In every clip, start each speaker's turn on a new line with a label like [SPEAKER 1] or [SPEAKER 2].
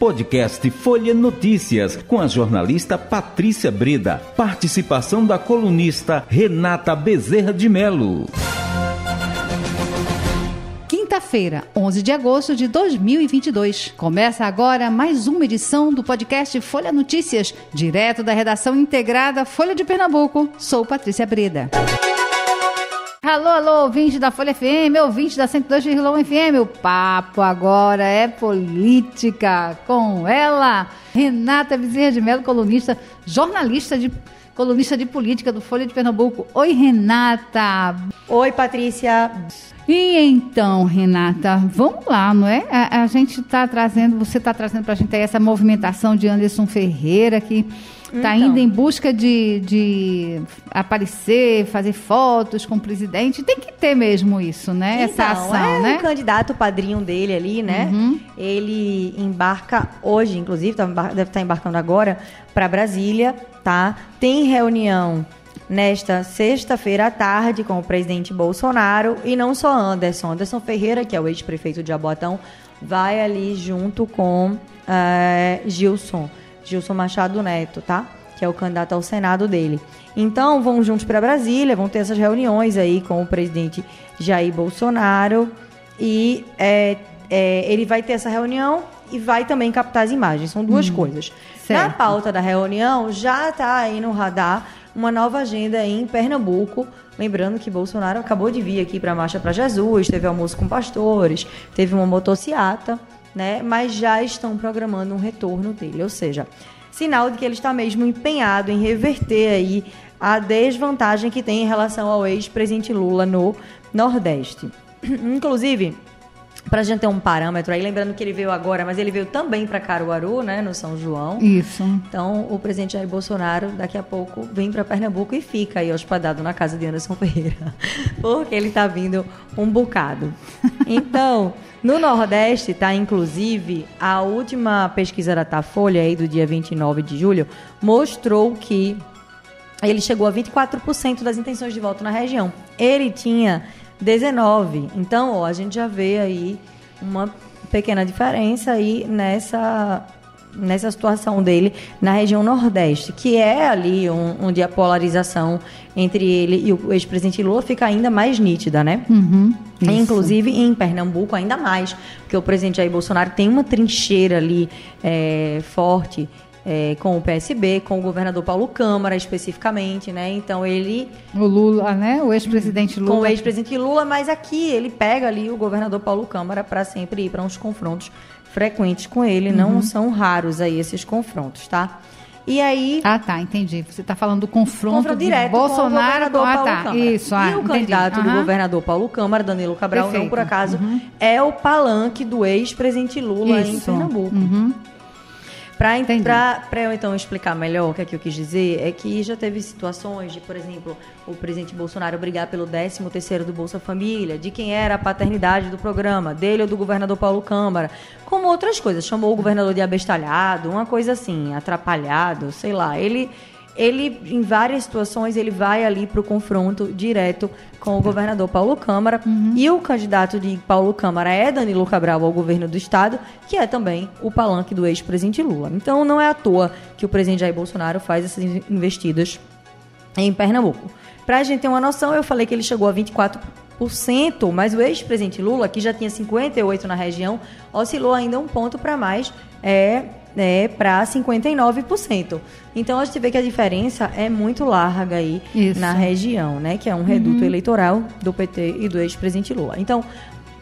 [SPEAKER 1] Podcast Folha Notícias, com a jornalista Patrícia Breda. Participação da colunista Renata Bezerra de Melo.
[SPEAKER 2] Quinta-feira, 11 de agosto de 2022. Começa agora mais uma edição do podcast Folha Notícias, direto da redação integrada Folha de Pernambuco. Sou Patrícia Breda. Alô, alô, ouvinte da Folha FM, ouvinte da 102,1 FM. O papo agora é política com ela, Renata Bezerra de Mello, colunista, jornalista de colunista de política do Folha de Pernambuco. Oi, Renata.
[SPEAKER 3] Oi, Patrícia.
[SPEAKER 2] E então, Renata, vamos lá, não é? A, a gente está trazendo, você está trazendo para a gente essa movimentação de Anderson Ferreira que está
[SPEAKER 3] Então.
[SPEAKER 2] indo em busca de, de aparecer, fazer fotos com o presidente. Tem que ter mesmo isso, né? Essa
[SPEAKER 3] Então,
[SPEAKER 2] ação,
[SPEAKER 3] é
[SPEAKER 2] né?
[SPEAKER 3] o candidato padrinho dele ali, né?
[SPEAKER 2] Uhum.
[SPEAKER 3] Ele embarca hoje, inclusive, tá deve estar embarcando agora, para Brasília, tá? Tem reunião nesta sexta-feira à tarde com o presidente Bolsonaro e não só Anderson. Anderson Ferreira, que é o ex-prefeito de Abotão, vai ali junto com eh, Gilson. Gilson Machado Neto, tá? Que é o candidato ao Senado dele. Então, vão juntos para Brasília, vão ter essas reuniões aí com o presidente Jair Bolsonaro e é, é, ele vai ter essa reunião e vai também captar as imagens. São duas coisas. Na
[SPEAKER 2] certo.
[SPEAKER 3] pauta da reunião, já está aí no radar uma nova agenda em Pernambuco. Lembrando que Bolsonaro acabou de vir aqui para a Marcha para Jesus, teve almoço com pastores, teve uma motociata, né? Mas já estão programando um retorno dele. Ou seja, sinal de que ele está mesmo empenhado em reverter aí a desvantagem que tem em relação ao ex-presidente Lula no Nordeste. Inclusive, para a gente ter um parâmetro aí, lembrando que ele veio agora, mas ele veio também para Caruaru, né, no São João.
[SPEAKER 2] Isso.
[SPEAKER 3] Então, o presidente Jair Bolsonaro, daqui a pouco, vem para Pernambuco e fica aí hospedado na casa de Anderson Ferreira. Porque ele está vindo um bocado. Então, no Nordeste, tá, inclusive, a última pesquisa da Datafolha aí do dia 29 de julho mostrou que ele chegou a 24% das intenções de voto na região. Ele tinha 19. Então, ó, a gente já vê aí uma pequena diferença aí nessa nessa situação dele na região Nordeste, que é ali um- onde a polarização entre ele e o ex-presidente Lula fica ainda mais nítida, né?
[SPEAKER 2] Uhum.
[SPEAKER 3] Inclusive em Pernambuco ainda mais, porque o presidente Jair Bolsonaro tem uma trincheira ali é, forte é, com o PSB, com o governador Paulo Câmara especificamente, né? Então ele
[SPEAKER 2] O Lula, né? O ex-presidente Lula.
[SPEAKER 3] com o ex-presidente Lula, mas aqui ele pega ali o governador Paulo Câmara para sempre ir para uns confrontos frequentes com ele,
[SPEAKER 2] Uhum.
[SPEAKER 3] não são raros aí esses confrontos, tá? E aí
[SPEAKER 2] Ah, tá, entendi. Você está falando do confronto,
[SPEAKER 3] confronto
[SPEAKER 2] de
[SPEAKER 3] direto
[SPEAKER 2] Bolsonaro
[SPEAKER 3] com o governador
[SPEAKER 2] ah,
[SPEAKER 3] Paulo
[SPEAKER 2] tá.
[SPEAKER 3] Câmara.
[SPEAKER 2] Isso, ah,
[SPEAKER 3] e o
[SPEAKER 2] entendi.
[SPEAKER 3] candidato do governador Paulo Câmara, Danilo Cabral, não
[SPEAKER 2] Perfeito.
[SPEAKER 3] por acaso,
[SPEAKER 2] Uhum.
[SPEAKER 3] é o palanque do ex-presidente Lula em
[SPEAKER 2] Isso.
[SPEAKER 3] Pernambuco.
[SPEAKER 2] Uhum.
[SPEAKER 3] Para eu então explicar melhor o que é que eu quis dizer, é que já teve situações de, por exemplo, o presidente Bolsonaro brigar pelo 13º do Bolsa Família, de quem era a paternidade do programa, dele ou do governador Paulo Câmara, como outras coisas. Chamou o governador de abestalhado, uma coisa assim, atrapalhado, sei lá. Ele ele em várias situações ele vai ali para o confronto direto com o governador Paulo Câmara e o candidato de Paulo Câmara é Danilo Cabral ao governo do estado, que é também o palanque do ex-presidente Lula. Então não é à toa que o presidente Jair Bolsonaro faz essas investidas em Pernambuco. Para a gente ter uma noção, eu falei que ele chegou a 24%, mas o ex-presidente Lula, que já tinha 58% na região, oscilou ainda um ponto para mais, é, é para 59%. Então a gente vê que a diferença é muito larga aí
[SPEAKER 2] Isso.
[SPEAKER 3] na região, né? Que é um reduto eleitoral do PT e do ex-presidente Lula. Então,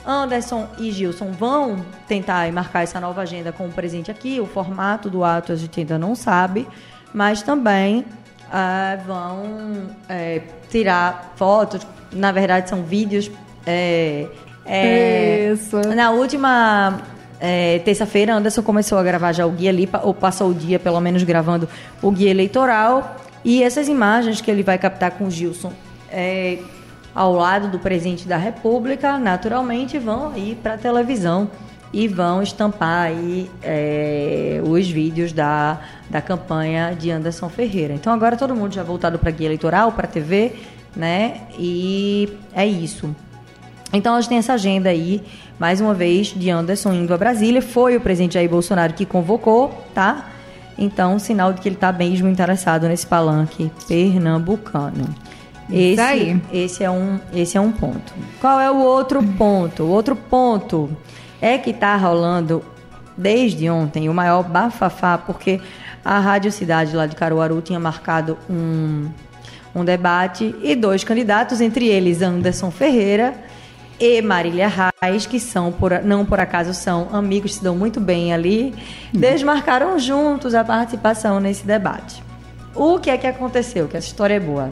[SPEAKER 3] Anderson e Gilson vão tentar marcar essa nova agenda com o presidente aqui. O formato do ato a gente ainda não sabe, mas também ah, vão é, tirar fotos. Na verdade, são vídeos. é, é,
[SPEAKER 2] Isso.
[SPEAKER 3] Na última é, terça-feira, Anderson começou a gravar já o guia ali, ou passou o dia pelo menos gravando o guia eleitoral. E essas imagens que ele vai captar com o Gilson é, ao lado do presidente da República, naturalmente vão aí para a televisão e vão estampar aí é, os vídeos da, da campanha de Anderson Ferreira. Então agora todo mundo já voltado para guia eleitoral, para TV, né? E é isso. Então a gente tem essa agenda aí, mais uma vez, de Anderson indo a Brasília. Foi o presidente Jair Bolsonaro que convocou, tá? Então, sinal de que ele está mesmo interessado nesse palanque pernambucano. Esse,
[SPEAKER 2] aí.
[SPEAKER 3] esse, é um, esse é um ponto. Qual é o outro ponto? O outro ponto é que está rolando desde ontem o maior bafafá, porque a Rádio Cidade lá de Caruaru tinha marcado um, um debate e dois candidatos, entre eles Anderson Ferreira e Marília Reis, que são por, não por acaso são amigos, se dão muito bem ali, desmarcaram juntos a participação nesse debate. O que é que aconteceu? Que essa história é boa.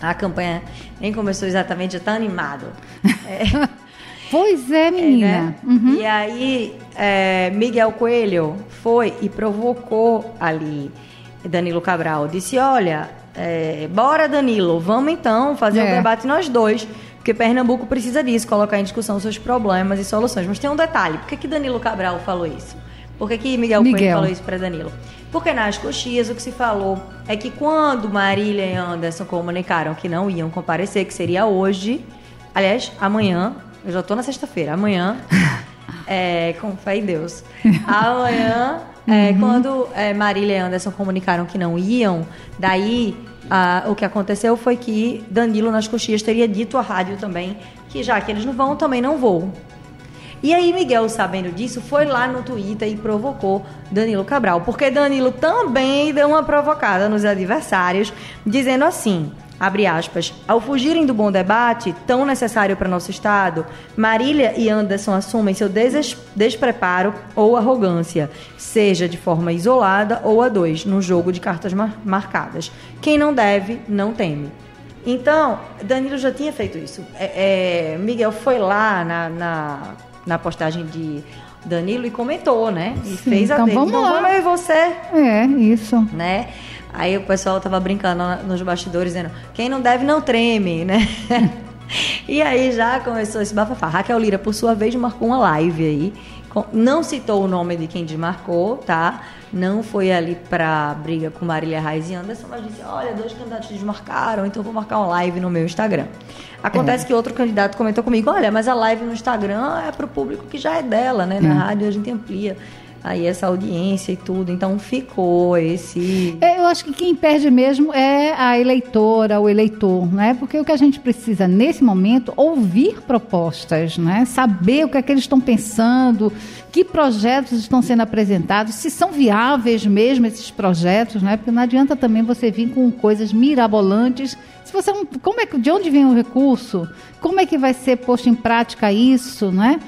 [SPEAKER 3] A campanha nem começou exatamente, já está animado. É,
[SPEAKER 2] Pois é,
[SPEAKER 3] é,
[SPEAKER 2] menina.
[SPEAKER 3] né?
[SPEAKER 2] Uhum.
[SPEAKER 3] E aí, é, Miguel Coelho foi e provocou ali Danilo Cabral. Disse: Olha, é, bora, Danilo, vamos então fazer o
[SPEAKER 2] É.
[SPEAKER 3] debate nós dois. Porque Pernambuco precisa disso, colocar em discussão seus problemas e soluções. Mas tem um detalhe: por que, que Danilo Cabral falou isso? Por que, que Miguel,
[SPEAKER 2] Miguel.
[SPEAKER 3] falou isso para Danilo? Porque nas coxias o que se falou é que quando Marília e Anderson comunicaram que não iam comparecer, que seria hoje, aliás, amanhã, eu já tô na sexta-feira, amanhã, é, com fé em Deus, amanhã, é, quando é, Marília e Anderson comunicaram que não iam, daí ah, o que aconteceu foi que Danilo nas coxias teria dito à rádio também que já que eles não vão, também não vou. E aí Miguel, sabendo disso, foi lá no Twitter e provocou Danilo Cabral, porque Danilo também deu uma provocada nos adversários, dizendo assim, abre aspas, ao fugirem do bom debate, tão necessário para nosso Estado, Marília e Anderson assumem seu deses- despreparo ou arrogância, seja de forma isolada ou a dois, no jogo de cartas mar- marcadas. Quem não deve, não teme. Então, Danilo já tinha feito isso. É, é, Miguel foi lá na, na, na postagem de Danilo e comentou, né? E
[SPEAKER 2] Sim,
[SPEAKER 3] fez a
[SPEAKER 2] então
[SPEAKER 3] dele.
[SPEAKER 2] vamos
[SPEAKER 3] então,
[SPEAKER 2] lá.
[SPEAKER 3] vamos eu e você,
[SPEAKER 2] É, isso.
[SPEAKER 3] né? Aí o pessoal tava brincando nos bastidores, dizendo, quem não deve não treme, né? e aí já começou esse bafafá. Raquel Lira, por sua vez, marcou uma live aí. Não citou o nome de quem desmarcou, tá? Não foi ali pra briga com Marília Reis e Anderson, mas disse, olha, dois candidatos desmarcaram, então vou marcar uma live no meu Instagram. Acontece que outro candidato comentou comigo, olha, mas a live no Instagram é pro público que já é dela, né? Na rádio a gente amplia aí essa audiência e tudo. Então ficou esse.
[SPEAKER 2] É, Eu acho que quem perde mesmo é a eleitora, o eleitor, né? Porque o que a gente precisa nesse momento ouvir propostas, né? Saber o que é que eles estão pensando, que projetos estão sendo apresentados, se são viáveis mesmo esses projetos, né? Porque não adianta também você vir com coisas mirabolantes. Se você como é que de onde vem o recurso? Como é que vai ser posto em prática isso, né?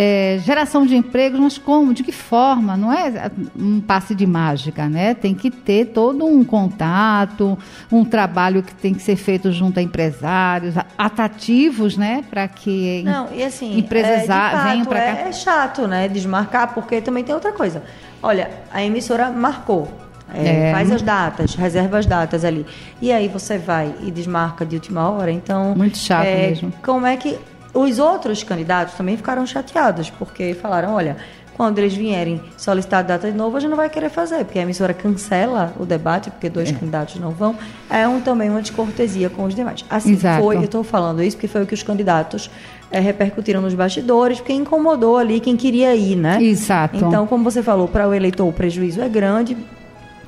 [SPEAKER 2] É, geração de empregos, mas como? De que forma? Não é um passe de mágica, né? Tem que ter todo um contato, um trabalho que tem que ser feito junto a empresários, a- atrativos, né? Para que
[SPEAKER 3] Não, e assim,
[SPEAKER 2] empresas
[SPEAKER 3] é,
[SPEAKER 2] venham pra cá.
[SPEAKER 3] É chato, né, desmarcar, porque também tem outra coisa. Olha, a emissora marcou. é,
[SPEAKER 2] É.
[SPEAKER 3] Faz as datas, reserva as datas ali. E aí você vai e desmarca de última hora. Então.
[SPEAKER 2] Muito chato
[SPEAKER 3] é,
[SPEAKER 2] mesmo.
[SPEAKER 3] Como é que. Os outros candidatos também ficaram chateados, porque falaram: olha, quando eles vierem solicitar data de novo, a gente não vai querer fazer, porque a emissora cancela o debate, porque dois candidatos não vão. É um, também uma descortesia com os demais. Assim
[SPEAKER 2] Exato.
[SPEAKER 3] foi, eu estou falando isso porque foi o que os candidatos eh, repercutiram nos bastidores, porque incomodou ali quem queria ir, né?
[SPEAKER 2] Exato.
[SPEAKER 3] Então, como você falou, para o eleitor o prejuízo é grande,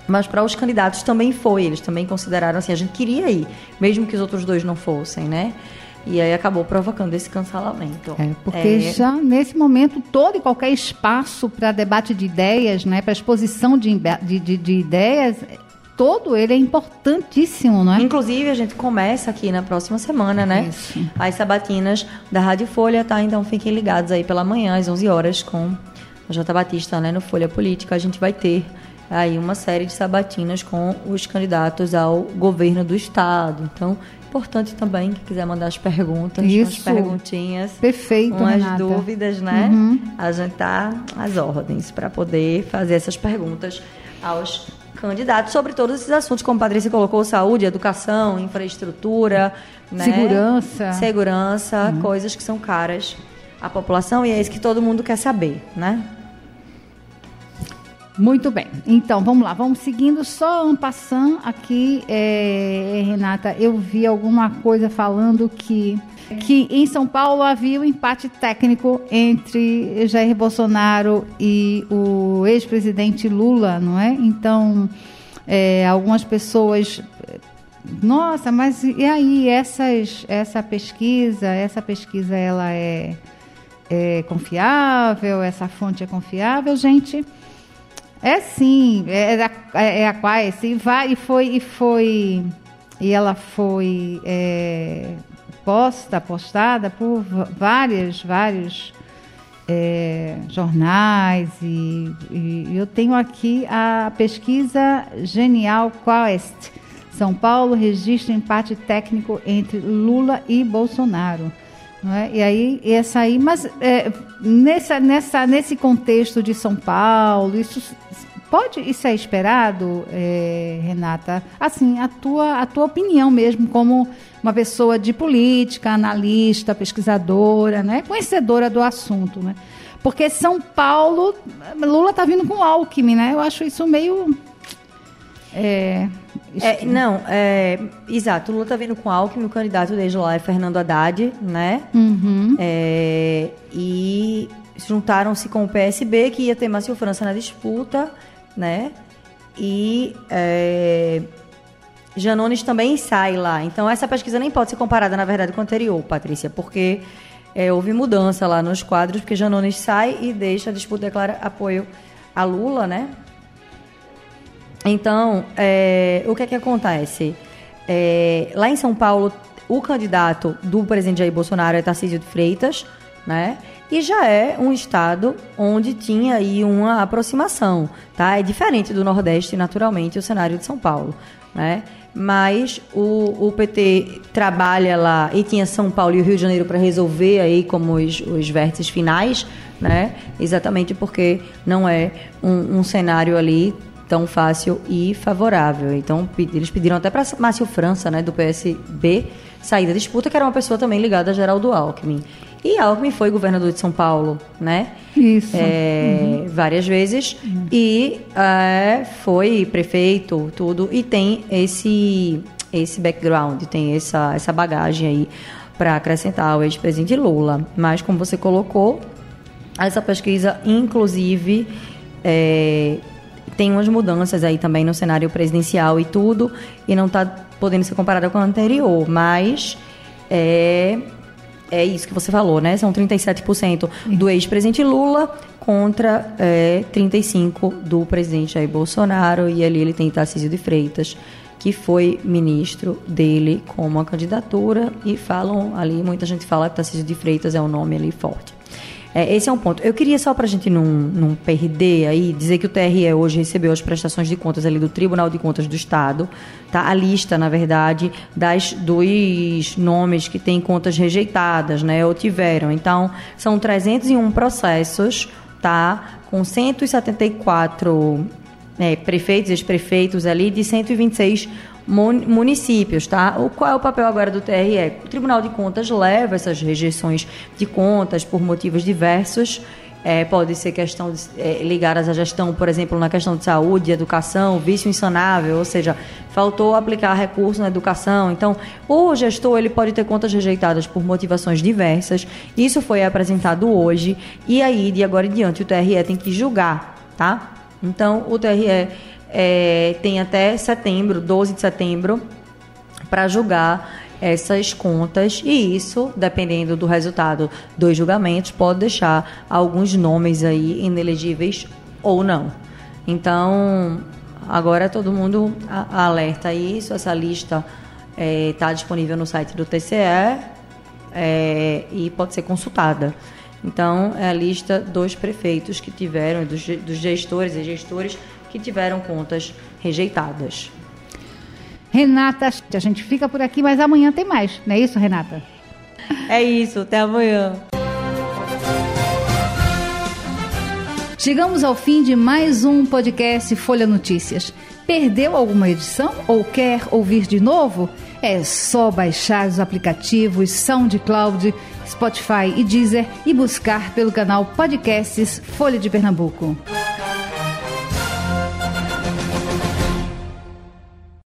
[SPEAKER 3] mas para os candidatos também foi. Eles também consideraram assim, a gente queria ir, mesmo que os outros dois não fossem, né? E aí acabou provocando esse cancelamento.
[SPEAKER 2] É, porque
[SPEAKER 3] É,
[SPEAKER 2] já nesse momento todo e qualquer espaço para debate de ideias, né, para exposição de, de, de- de ideias, todo ele é importantíssimo, não é?
[SPEAKER 3] Inclusive, a gente começa aqui na próxima semana, né?
[SPEAKER 2] Isso.
[SPEAKER 3] As sabatinas da Rádio Folha, tá? Então fiquem ligados aí pela manhã, às 11 horas, com a Jota Batista, né? No Folha Política. A gente vai ter aí uma série de sabatinas com os candidatos ao governo do Estado. Então, importante também, quem quiser mandar as perguntas,
[SPEAKER 2] Isso.
[SPEAKER 3] as perguntinhas.
[SPEAKER 2] Perfeito,
[SPEAKER 3] umas
[SPEAKER 2] Renata.
[SPEAKER 3] dúvidas, né?
[SPEAKER 2] Uhum.
[SPEAKER 3] A gente tá às ordens para poder fazer essas perguntas aos candidatos sobre todos esses assuntos, como a Patrícia colocou, saúde, educação, infraestrutura, né?
[SPEAKER 2] Segurança.
[SPEAKER 3] segurança, coisas que são caras à população e é isso que todo mundo quer saber, né?
[SPEAKER 2] Muito bem. Então, vamos lá. Vamos seguindo só um passando aqui, é, Renata. Eu vi alguma coisa falando que que em São Paulo havia um empate técnico entre Jair Bolsonaro e o ex-presidente Lula, não é? Então, é, algumas pessoas nossa, mas e aí essas, essa pesquisa, essa pesquisa ela é, é confiável? Essa fonte é confiável, gente? É sim, é, é, é a Quais e e foi e foi e ela foi é, posta, postada por várias, vários é, jornais e, e, eu tenho aqui a pesquisa Genial Quest. São Paulo registra empate técnico entre Lula e Bolsonaro. É? E aí, essa aí, mas é, nessa, nessa, nesse contexto de São Paulo, isso pode isso é esperado, é, Renata? Assim, a tua, a tua opinião mesmo, como uma pessoa de política, analista, pesquisadora, né? conhecedora do assunto. Né? Porque São Paulo, Lula está vindo com Alckmin, né? Eu acho isso meio.
[SPEAKER 3] É, é, não, é, exato. O Lula está vindo com Alckmin, o candidato desde lá é Fernando Haddad, né?
[SPEAKER 2] Uhum.
[SPEAKER 3] É, e juntaram-se com o PSB, que ia ter Márcio França na disputa, né? E é, Janones também sai lá. Então, essa pesquisa nem pode ser comparada, na verdade, com a anterior, Patrícia, porque é, houve mudança lá nos quadros, porque Janones sai e deixa a disputa declara apoio a Lula, né? Então, é, o que é que acontece? É, lá em São Paulo, o candidato do presidente Jair Bolsonaro é Tarcísio de Freitas, né? E já é um estado onde tinha aí uma aproximação, tá? É diferente do Nordeste, naturalmente, o cenário de São Paulo, né? Mas o, o PT trabalha lá e tinha São Paulo e o Rio de Janeiro para resolver aí como os, os vértices finais, né? Exatamente porque não é um, um cenário ali tão fácil e favorável. Então, eles pediram até para Márcio França, né, do PSB, sair da disputa, que era uma pessoa também ligada a Geraldo Alckmin. E Alckmin foi governador de São Paulo, né?
[SPEAKER 2] Isso.
[SPEAKER 3] É, uhum. Várias vezes. Uhum. E é, foi prefeito, tudo. E tem esse, esse background, tem essa, essa bagagem aí para acrescentar ao ex-presidente Lula. Mas, como você colocou, essa pesquisa, inclusive, é, tem umas mudanças aí também no cenário presidencial e tudo, e não está podendo ser comparada com a anterior, mas é, é isso que você falou, né? São 37% do ex-presidente Lula contra é, 35% do presidente Jair Bolsonaro, e ali ele tem Tarcísio de Freitas, que foi ministro dele com uma candidatura, e falam ali, muita gente fala que Tarcísio de Freitas é um nome ali forte. É, esse é um ponto. Eu queria só para a gente não, não perder aí, dizer que o TRE hoje recebeu as prestações de contas ali do Tribunal de Contas do Estado, tá? A lista, na verdade, das dos nomes que têm contas rejeitadas, né, ou tiveram. Então, são 301 processos, tá? Com 174 é, prefeitos e ex-prefeitos ali de 126 municípios, tá? O, qual é o papel agora do TRE? O Tribunal de Contas leva essas rejeições de contas por motivos diversos. É, pode ser questão de, é, ligadas à gestão, por exemplo, na questão de saúde, educação, vício insanável, ou seja, faltou aplicar recurso na educação. Então, o gestor ele pode ter contas rejeitadas por motivações diversas. Isso foi apresentado hoje e aí, de agora em diante, o TRE tem que julgar, tá? Então, o TRE é, tem até setembro, 12 de setembro, para julgar essas contas e isso, dependendo do resultado dos julgamentos, pode deixar alguns nomes aí inelegíveis ou não. Então, agora todo mundo alerta isso, essa lista está é, disponível no site do TCE é, e pode ser consultada. Então, é a lista dos prefeitos que tiveram, dos, dos gestores e gestores que tiveram contas rejeitadas.
[SPEAKER 2] Renata, a gente fica por aqui, mas amanhã tem mais, não é isso, Renata?
[SPEAKER 3] É isso, até amanhã.
[SPEAKER 2] Chegamos ao fim de mais um podcast Folha Notícias. Perdeu alguma edição ou quer ouvir de novo? É só baixar os aplicativos SoundCloud, Spotify e Deezer e buscar pelo canal Podcasts Folha de Pernambuco.